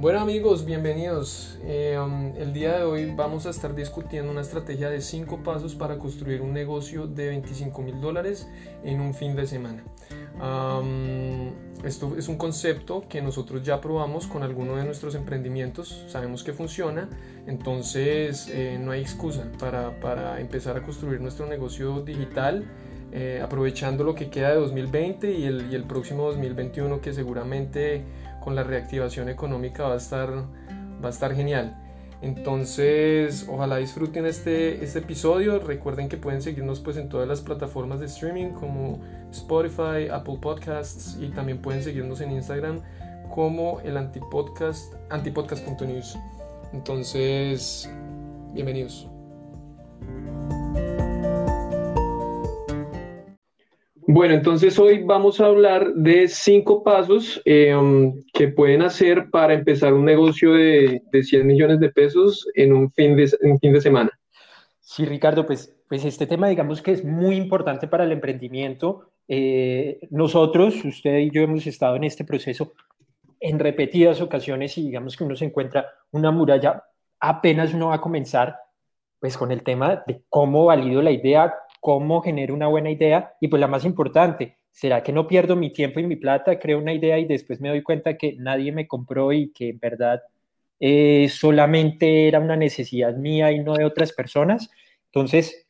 Bueno amigos, bienvenidos. Eh, um, el día de hoy vamos a estar discutiendo una estrategia de 5 pasos para construir un negocio de 25 mil dólares en un fin de semana. Um, esto es un concepto que nosotros ya probamos con alguno de nuestros emprendimientos, sabemos que funciona, entonces eh, no hay excusa para, para, empezar a construir nuestro negocio digital. Eh, aprovechando lo que queda de 2020 y el, y el próximo 2021 que seguramente con la reactivación económica va a estar, va a estar genial. Entonces, ojalá disfruten este, este episodio. Recuerden que pueden seguirnos pues en todas las plataformas de streaming como Spotify, Apple Podcasts y también pueden seguirnos en Instagram como el antipodcast, antipodcast.news. Entonces, bienvenidos. Bueno, entonces hoy vamos a hablar de cinco pasos um, que pueden hacer para empezar un negocio de, de 100 millones de pesos en un fin de, un fin de semana. Sí, Ricardo, pues, pues este tema digamos que es muy importante para el emprendimiento. Eh, nosotros, usted y yo hemos estado en este proceso en repetidas ocasiones y digamos que uno se encuentra una muralla apenas uno va a comenzar, pues con el tema de cómo valido la idea, cómo genero una buena idea y pues la más importante, ¿será que no pierdo mi tiempo y mi plata, creo una idea y después me doy cuenta que nadie me compró y que en verdad eh, solamente era una necesidad mía y no de otras personas? Entonces,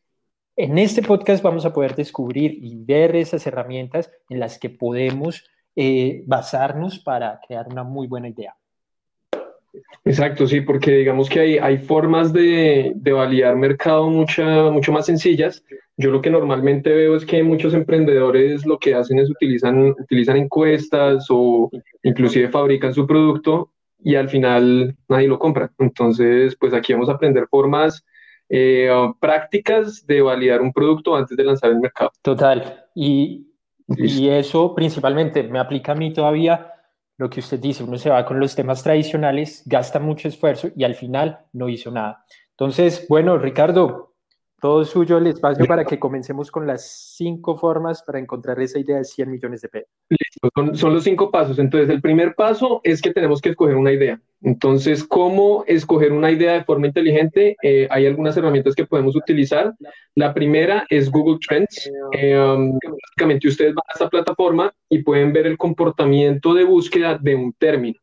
en este podcast vamos a poder descubrir y ver esas herramientas en las que podemos eh, basarnos para crear una muy buena idea. Exacto, sí, porque digamos que hay, hay formas de, de validar mercado mucha, mucho más sencillas. Yo lo que normalmente veo es que muchos emprendedores lo que hacen es utilizan, utilizan encuestas o inclusive fabrican su producto y al final nadie lo compra. Entonces, pues aquí vamos a aprender formas eh, prácticas de validar un producto antes de lanzar el mercado. Total. Y, y eso principalmente me aplica a mí todavía lo que usted dice, uno se va con los temas tradicionales, gasta mucho esfuerzo y al final no hizo nada. Entonces, bueno, Ricardo, todo suyo el espacio para que comencemos con las cinco formas para encontrar esa idea de 100 millones de pesos. Listo, son, los cinco pasos. Entonces, el primer paso es que tenemos que escoger una idea. Entonces, ¿cómo escoger una idea de forma inteligente? Eh, hay algunas herramientas que podemos utilizar. La primera es Google Trends. Eh, um, básicamente, ustedes van a esta plataforma y pueden ver el comportamiento de búsqueda de un término.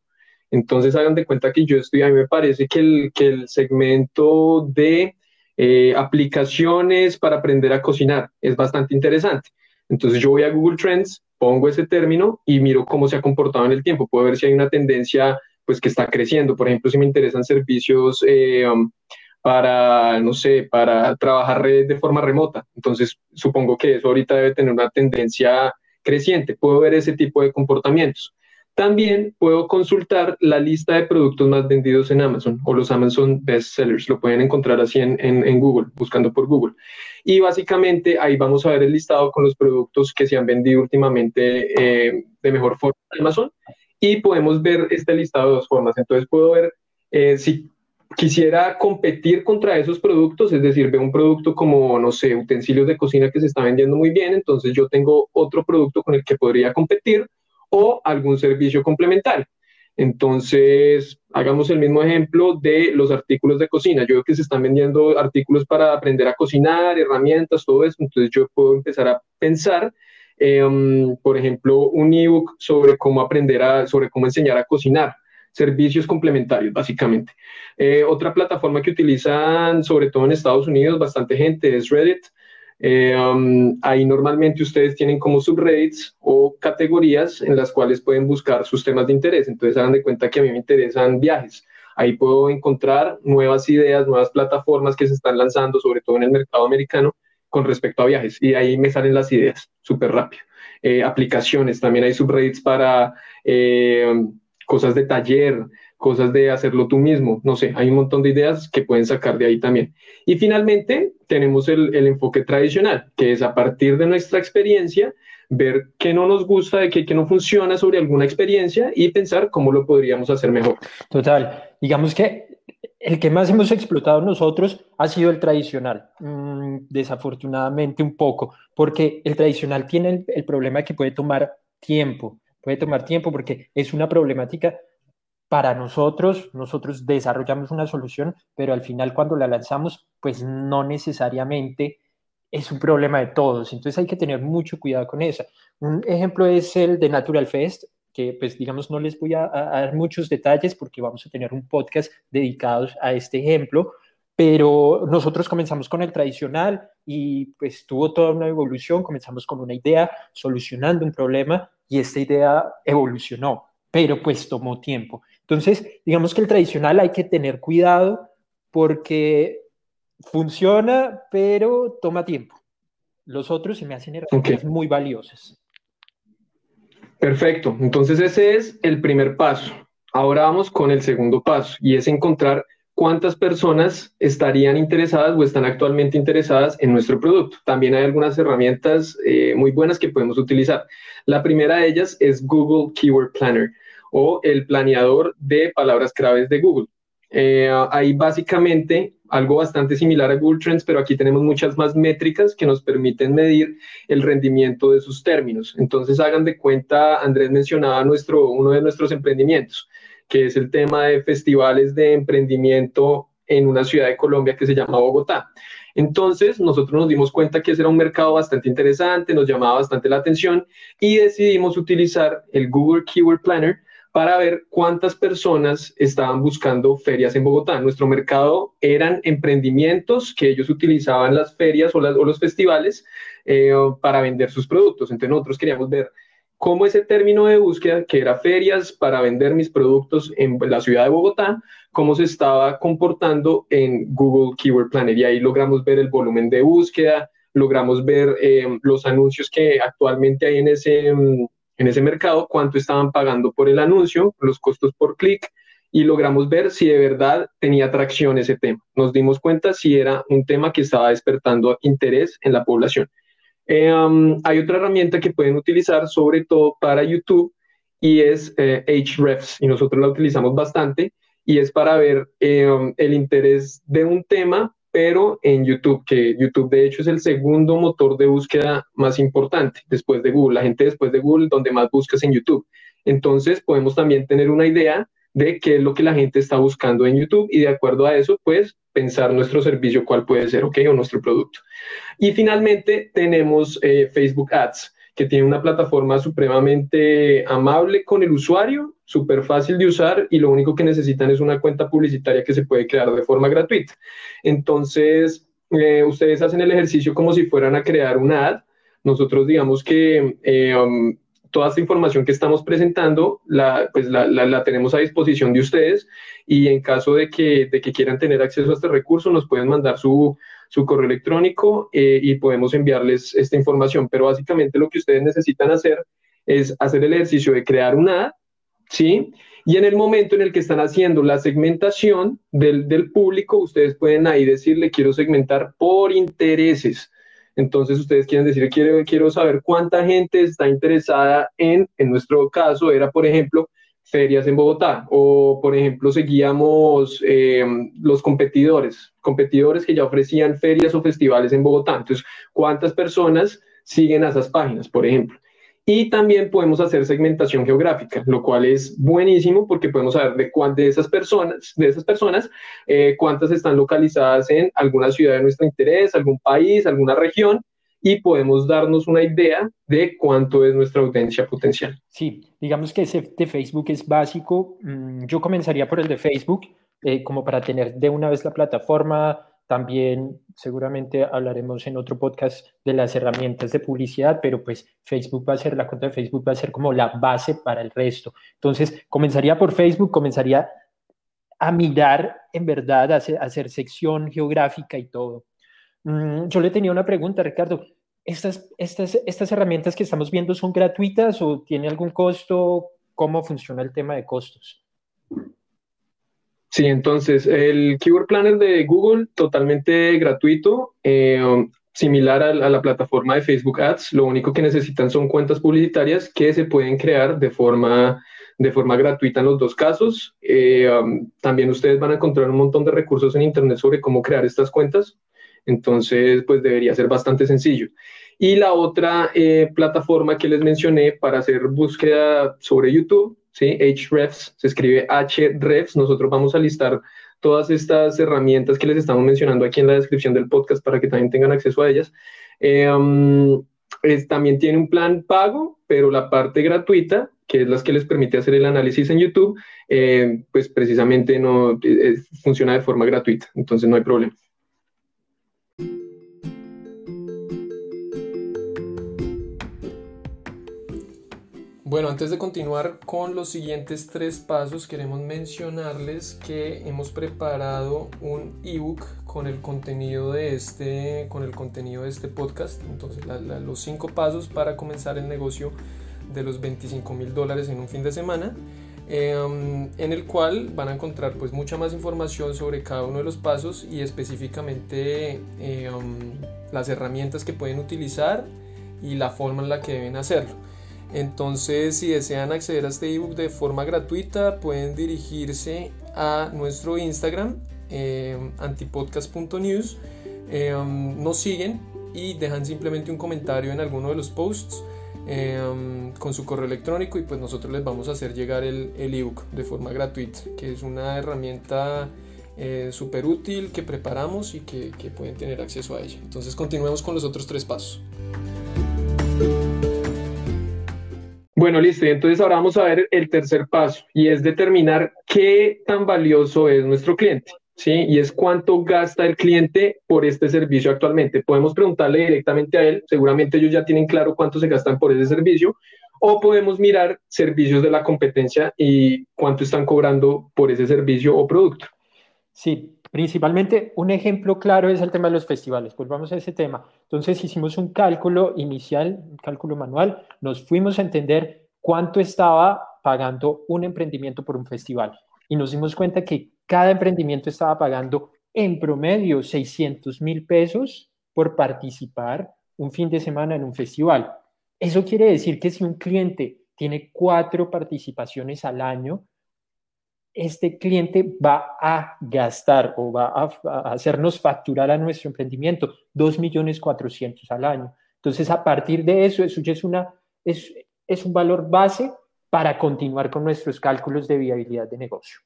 Entonces, hagan de cuenta que yo estoy, a mí me parece que el, que el segmento de eh, aplicaciones para aprender a cocinar. Es bastante interesante. Entonces yo voy a Google Trends, pongo ese término y miro cómo se ha comportado en el tiempo. Puedo ver si hay una tendencia pues que está creciendo. Por ejemplo, si me interesan servicios eh, um, para, no sé, para trabajar de forma remota. Entonces supongo que eso ahorita debe tener una tendencia creciente. Puedo ver ese tipo de comportamientos. También puedo consultar la lista de productos más vendidos en Amazon o los Amazon Best Sellers. Lo pueden encontrar así en, en, Google, buscando por Google. Y básicamente ahí vamos a ver el listado con los productos que se han vendido últimamente eh, de mejor forma en Amazon. Y podemos ver este listado de dos formas. Entonces puedo ver eh, si quisiera competir contra esos productos, es decir, veo un producto como, no sé, utensilios de cocina que se está vendiendo muy bien, entonces yo tengo otro producto con el que podría competir o algún servicio complementario. Entonces, hagamos el mismo ejemplo de los artículos de cocina. Yo veo que se están vendiendo artículos para aprender a cocinar, herramientas, todo eso. Entonces, yo puedo empezar a pensar, em, por ejemplo, un ebook sobre cómo aprender a, sobre cómo enseñar a cocinar. Servicios complementarios, básicamente. Eh, otra plataforma que utilizan, sobre todo en Estados Unidos, bastante gente es Reddit. Eh, um, ahí normalmente ustedes tienen como subreddits o categorías en las cuales pueden buscar sus temas de interés. Entonces hagan de cuenta que a mí me interesan viajes. Ahí puedo encontrar nuevas ideas, nuevas plataformas que se están lanzando, sobre todo en el mercado americano, con respecto a viajes. Y ahí me salen las ideas súper rápido. Eh, aplicaciones, también hay subreddits para eh, cosas de taller, cosas de hacerlo tú mismo, no sé, hay un montón de ideas que pueden sacar de ahí también. Y finalmente tenemos el, el enfoque tradicional, que es a partir de nuestra experiencia, ver qué no nos gusta, de qué, qué no funciona sobre alguna experiencia y pensar cómo lo podríamos hacer mejor. Total, digamos que el que más hemos explotado nosotros ha sido el tradicional, mm, desafortunadamente un poco, porque el tradicional tiene el, el problema que puede tomar tiempo, puede tomar tiempo porque es una problemática para nosotros, nosotros desarrollamos una solución, pero al final cuando la lanzamos, pues no necesariamente es un problema de todos. Entonces hay que tener mucho cuidado con eso. Un ejemplo es el de Natural Fest, que pues digamos no les voy a, dar muchos detalles porque vamos a tener un podcast dedicado a este ejemplo, pero nosotros comenzamos con el tradicional y pues tuvo toda una evolución, comenzamos con una idea, solucionando un problema y esta idea evolucionó, pero pues tomó tiempo. Entonces, digamos que el tradicional hay que tener cuidado porque funciona, pero toma tiempo. Los otros se me hacen herramientas muy valiosas. Perfecto. Entonces ese es el primer paso. Ahora vamos con el segundo paso y es encontrar cuántas personas estarían interesadas o están actualmente interesadas en nuestro producto. También hay algunas herramientas eh, muy buenas que podemos utilizar. La primera de ellas es Google Keyword Planner o el planeador de palabras claves de Google. Eh, hay básicamente algo bastante similar a Google Trends, pero aquí tenemos muchas más métricas que nos permiten medir el rendimiento de sus términos. Entonces, hagan de cuenta, Andrés mencionaba nuestro, uno de nuestros emprendimientos, que es el tema de festivales de emprendimiento en una ciudad de Colombia que se llama Bogotá. Entonces, nosotros nos dimos cuenta que ese era un mercado bastante interesante, nos llamaba bastante la atención y decidimos utilizar el Google Keyword Planner para ver cuántas personas estaban buscando ferias en Bogotá. Nuestro mercado eran emprendimientos que ellos utilizaban las ferias o, los festivales eh, para vender sus productos. Entonces nosotros queríamos ver cómo ese término de búsqueda, que era ferias para vender mis productos en la ciudad de Bogotá, cómo se estaba comportando en Google Keyword Planner. Y ahí logramos ver el volumen de búsqueda, logramos ver eh, los anuncios que actualmente hay en ese mm, en ese mercado, cuánto estaban pagando por el anuncio, los costos por clic, y logramos ver si de verdad tenía atracción ese tema. Nos dimos cuenta si era un tema que estaba despertando interés en la población. Eh, um, hay otra herramienta que pueden utilizar sobre todo para YouTube y es eh, Hrefs y nosotros la utilizamos bastante y es para ver eh, um, el interés de un tema pero en YouTube, que YouTube de hecho es el segundo motor de búsqueda más importante después de Google. La gente después de Google, donde más buscas en YouTube. Entonces podemos también tener una idea de qué es lo que la gente está buscando en YouTube y de acuerdo a eso, pues pensar nuestro servicio cuál puede ser, ¿ok? O nuestro producto. Y finalmente tenemos eh, Facebook Ads que tiene una plataforma supremamente amable con el usuario, súper fácil de usar y lo único que necesitan es una cuenta publicitaria que se puede crear de forma gratuita. Entonces, eh, ustedes hacen el ejercicio como si fueran a crear una ad. Nosotros digamos que eh, um, toda esta información que estamos presentando la, pues la, la, tenemos a disposición de ustedes y en caso de que, de que quieran tener acceso a este recurso nos pueden mandar su, su correo electrónico eh, y podemos enviarles esta información. Pero básicamente lo que ustedes necesitan hacer es hacer el ejercicio de crear una ¿sí? Y en el momento en el que están haciendo la segmentación del, del público, ustedes pueden ahí decirle, quiero segmentar por intereses. Entonces ustedes quieren decir, quiero, quiero saber cuánta gente está interesada en, en nuestro caso, era por ejemplo, ferias en Bogotá. O, por ejemplo, seguíamos eh, los competidores, competidores que ya ofrecían ferias o festivales en Bogotá. Entonces, ¿cuántas personas siguen a esas páginas, por ejemplo? Y también podemos hacer segmentación geográfica, lo cual es buenísimo porque podemos saber de cuántas de esas personas, de esas personas, eh, cuántas están localizadas en alguna ciudad de nuestro interés, algún país, alguna región, y podemos darnos una idea de cuánto es nuestra audiencia potencial. Sí, digamos que ese de Facebook es básico. Mm, yo comenzaría por el de Facebook, eh, como para tener de una vez la plataforma. También seguramente hablaremos en otro podcast de las herramientas de publicidad, pero pues Facebook va a ser, la cuenta de Facebook va a ser como la base para el resto. Entonces, comenzaría por Facebook, comenzaría a mirar en verdad, a hacer sección geográfica y todo. Mm, yo le tenía una pregunta, Ricardo. ¿Estas, estas, ¿Estas herramientas que estamos viendo son gratuitas o tiene algún costo? ¿Cómo funciona el tema de costos? Sí, entonces el Keyword Planner de Google totalmente gratuito, eh, similar a, la plataforma de Facebook Ads. Lo único que necesitan son cuentas publicitarias que se pueden crear de forma, de forma gratuita en los dos casos. Eh, um, también ustedes van a encontrar un montón de recursos en Internet sobre cómo crear estas cuentas. Entonces, pues debería ser bastante sencillo. Y la otra eh, plataforma que les mencioné para hacer búsqueda sobre YouTube ¿sí? Hrefs, se escribe Hrefs. Nosotros vamos a listar todas estas herramientas que les estamos mencionando aquí en la descripción del podcast para que también tengan acceso a ellas. Em, también tiene un plan pago, pero la parte gratuita, que es la que les permite hacer el análisis en YouTube, eh, pues precisamente no eh, funciona de forma gratuita, entonces no hay problema. Bueno, antes de continuar con los siguientes tres pasos, queremos mencionarles que hemos preparado un ebook con el contenido de este, con el contenido de este podcast. Entonces, los cinco pasos para comenzar el negocio de los 25 mil dólares en un fin de semana. Em, en el cual van a encontrar pues mucha más información sobre cada uno de los pasos y específicamente em, las herramientas que pueden utilizar y la forma en la que deben hacerlo. Entonces, si desean acceder a este ebook de forma gratuita, pueden dirigirse a nuestro Instagram, eh, antipodcast.news. Em, nos siguen y dejan simplemente un comentario en alguno de los posts em, con su correo electrónico y pues nosotros les vamos a hacer llegar el, ebook de forma gratuita, que es una herramienta eh, súper útil que preparamos y que pueden tener acceso a ella. Entonces continuemos con los otros tres pasos. Bueno, listo. Y entonces ahora vamos a ver el tercer paso y es determinar qué tan valioso es nuestro cliente. ¿sí? Y es cuánto gasta el cliente por este servicio actualmente. Podemos preguntarle directamente a él, seguramente ellos ya tienen claro cuánto se gastan por ese servicio, o podemos mirar servicios de la competencia y cuánto están cobrando por ese servicio o producto. Sí, principalmente un ejemplo claro es el tema de los festivales. Volvamos a ese tema. Entonces hicimos un cálculo inicial, un cálculo manual, nos fuimos a entender cuánto estaba pagando un emprendimiento por un festival y nos dimos cuenta que cada emprendimiento estaba pagando en promedio 600 mil pesos por participar un fin de semana en un festival. Eso quiere decir que si un cliente tiene cuatro participaciones al año, este cliente va a gastar o va a, hacernos facturar a nuestro emprendimiento 2.400.000 al año. Entonces, a partir de eso, eso ya es, una, es, es un valor base para continuar con nuestros cálculos de viabilidad de negocio.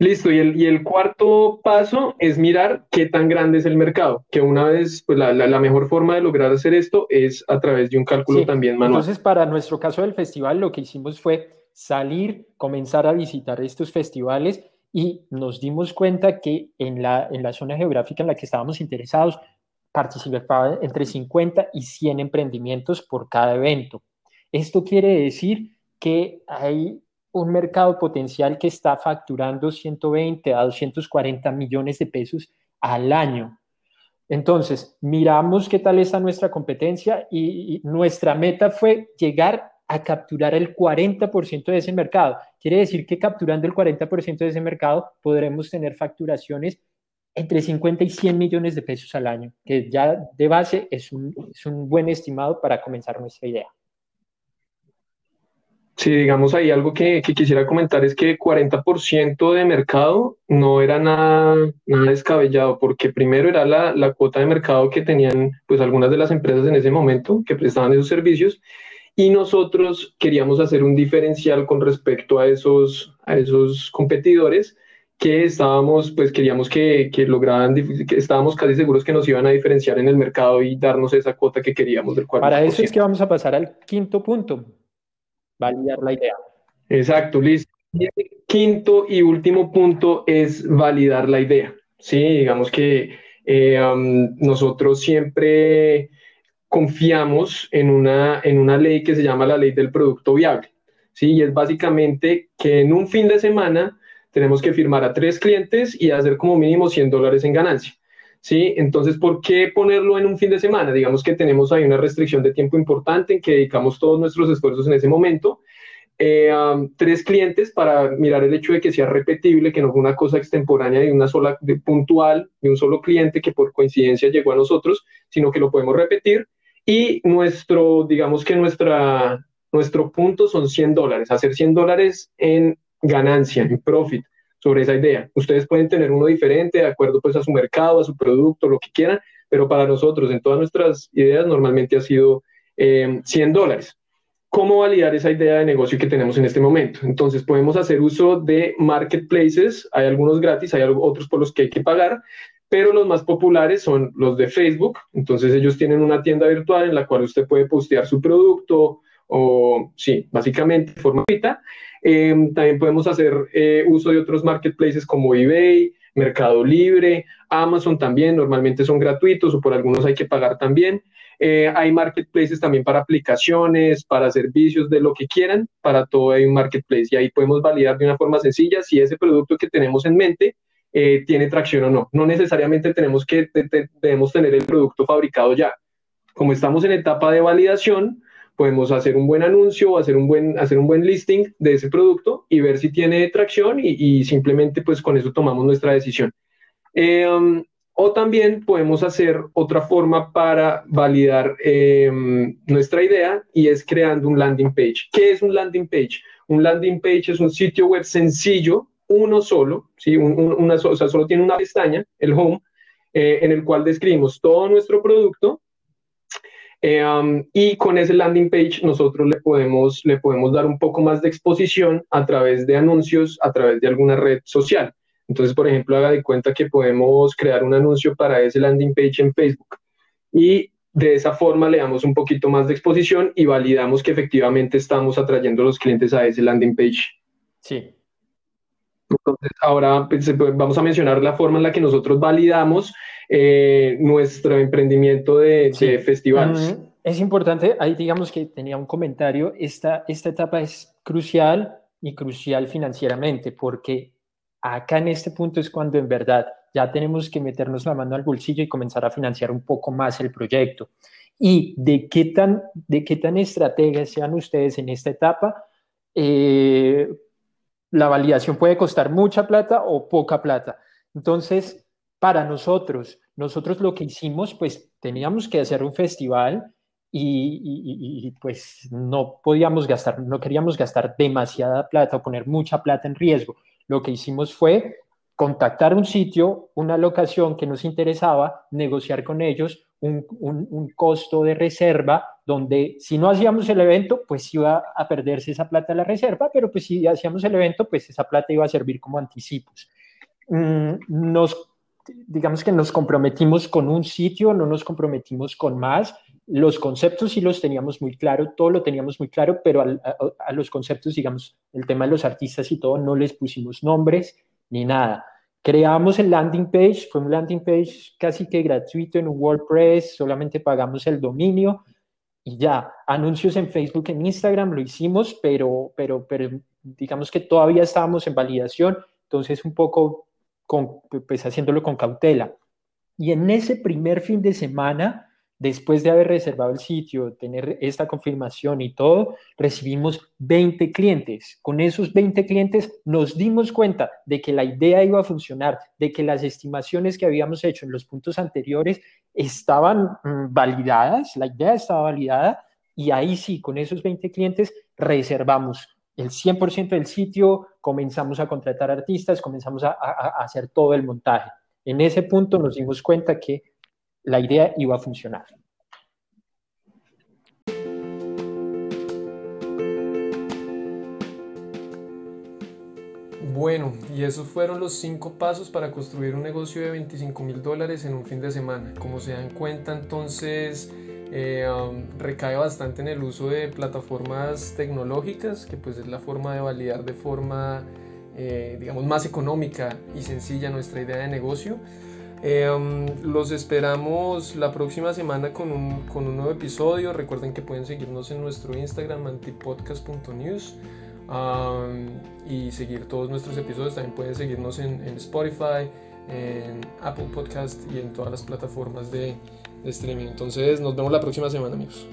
Listo, y el, y el, cuarto paso es mirar qué tan grande es el mercado, que una vez, pues la, la, mejor forma de lograr hacer esto es a través de un cálculo también manual. Entonces, para nuestro caso del festival, lo que hicimos fue salir, comenzar a visitar estos festivales y nos dimos cuenta que en la, en la zona geográfica en la que estábamos interesados participaban entre 50 y 100 emprendimientos por cada evento. Esto quiere decir que hay un mercado potencial que está facturando 120 a 240 millones de pesos al año. Entonces, miramos qué tal está nuestra competencia y, y nuestra meta fue llegar a capturar el 40% de ese mercado. Quiere decir que capturando el 40% de ese mercado podremos tener facturaciones entre 50 y 100 millones de pesos al año, que ya de base es un, es un buen estimado para comenzar nuestra idea. Sí, digamos ahí algo que, que, quisiera comentar es que 40% de mercado no era nada, nada descabellado, porque primero era la, la, cuota de mercado que tenían pues algunas de las empresas en ese momento que prestaban esos servicios y nosotros queríamos hacer un diferencial con respecto a esos, a esos competidores que estábamos, pues queríamos que, que lograran, que estábamos casi seguros que nos iban a diferenciar en el mercado y darnos esa cuota que queríamos del cual Para eso es que vamos a pasar al quinto punto, validar la idea. Exacto, listo. Y el quinto y último punto es validar la idea. Sí, digamos que eh, um, nosotros siempre confiamos en una, en una ley que se llama la ley del producto viable. ¿sí? Y es básicamente que en un fin de semana tenemos que firmar a tres clientes y hacer como mínimo 100 dólares en ganancia. ¿sí? Entonces, ¿por qué ponerlo en un fin de semana? Digamos que tenemos ahí una restricción de tiempo importante en que dedicamos todos nuestros esfuerzos en ese momento. Eh, tres clientes para mirar el hecho de que sea repetible, que no fue una cosa extemporánea de una sola, de puntual, de un solo cliente que por coincidencia llegó a nosotros, sino que lo podemos repetir y nuestro, digamos que nuestra, nuestro punto son 100 dólares, hacer 100 dólares en ganancia, en profit sobre esa idea. Ustedes pueden tener uno diferente de acuerdo pues a su mercado, a su producto, lo que quieran, pero para nosotros en todas nuestras ideas normalmente ha sido 100 eh, dólares. cómo validar esa idea de negocio que tenemos en este momento. Entonces podemos hacer uso de marketplaces, hay algunos gratis, hay otros por los que hay que pagar, pero los más populares son los de Facebook. Entonces ellos tienen una tienda virtual en la cual usted puede postear su producto o, sí, básicamente de forma. Eh, también podemos hacer eh, uso de otros marketplaces como eBay, Mercado Libre, Amazon también, normalmente son gratuitos o por algunos hay que pagar también. Eh, hay marketplaces también para aplicaciones, para servicios, de lo que quieran, para todo hay un marketplace y ahí podemos validar de una forma sencilla si ese producto que tenemos en mente eh, tiene tracción o no. No necesariamente tenemos que debemos tener el producto fabricado ya. Como estamos en etapa de validación, podemos hacer un buen anuncio o hacer un buen, hacer un buen listing de ese producto y ver si tiene tracción y, simplemente pues con eso tomamos nuestra decisión. Um, o también podemos hacer otra forma para validar eh, nuestra idea y es creando un landing page. ¿Qué es un landing page? Un landing page es un sitio web sencillo, uno solo, ¿sí? una, o sea, solo tiene una pestaña, el home, eh, en el cual describimos todo nuestro producto eh, um, y con ese landing page nosotros le podemos, le podemos dar un poco más de exposición a través de anuncios, a través de alguna red social. Entonces, por ejemplo, haga de cuenta que podemos crear un anuncio para ese landing page en Facebook y de esa forma le damos un poquito más de exposición y validamos que efectivamente estamos atrayendo a los clientes a ese landing page. Sí. Entonces, ahora pues, vamos a mencionar la forma en la que nosotros validamos eh, nuestro emprendimiento de, festivales. Es importante, ahí digamos que tenía un comentario, esta, esta etapa es crucial y crucial financieramente porque acá en este punto es cuando en verdad ya tenemos que meternos la mano al bolsillo y comenzar a financiar un poco más el proyecto. Y de qué tan, de qué tan estrategas sean ustedes en esta etapa, eh, la validación puede costar mucha plata o poca plata. Entonces, para nosotros, nosotros lo que hicimos, pues teníamos que hacer un festival y, pues no podíamos gastar, no queríamos gastar demasiada plata o poner mucha plata en riesgo lo que hicimos fue contactar un sitio, una locación que nos interesaba, negociar con ellos un, costo de reserva donde si no hacíamos el evento, pues iba a perderse esa plata de la reserva, pero pues si hacíamos el evento, pues esa plata iba a servir como anticipos. Mm, nos, digamos que nos comprometimos con un sitio, no nos comprometimos con más, los conceptos sí los teníamos muy claro, todo lo teníamos muy claro, pero a, los conceptos, digamos, el tema de los artistas y todo, no les pusimos nombres ni nada. Creamos el landing page, fue un landing page casi que gratuito en WordPress, solamente pagamos el dominio y ya. Anuncios en Facebook, en Instagram lo hicimos, pero, pero, pero digamos que todavía estábamos en validación, entonces un poco con, pues haciéndolo con cautela. Y en ese primer fin de semana, Después de haber reservado el sitio, tener esta confirmación y todo, recibimos 20 clientes. Con esos 20 clientes nos dimos cuenta de que la idea iba a funcionar, de que las estimaciones que habíamos hecho en los puntos anteriores estaban mm, validadas, la idea estaba validada y ahí sí, con esos 20 clientes reservamos el 100% del sitio, comenzamos a contratar artistas, comenzamos a hacer todo el montaje. En ese punto nos dimos cuenta que la idea iba a funcionar. Bueno, y esos fueron los cinco pasos para construir un negocio de 25 mil dólares en un fin de semana. Como se dan cuenta, entonces eh, um, recae bastante en el uso de plataformas tecnológicas, que pues es la forma de validar de forma, eh, digamos, más económica y sencilla nuestra idea de negocio. Em, los esperamos la próxima semana con un, con un, nuevo episodio. Recuerden que pueden seguirnos en nuestro Instagram antipodcast.news y seguir todos nuestros episodios. También pueden seguirnos en, Spotify, en Apple Podcast y en todas las plataformas de streaming. Entonces nos vemos la próxima semana amigos.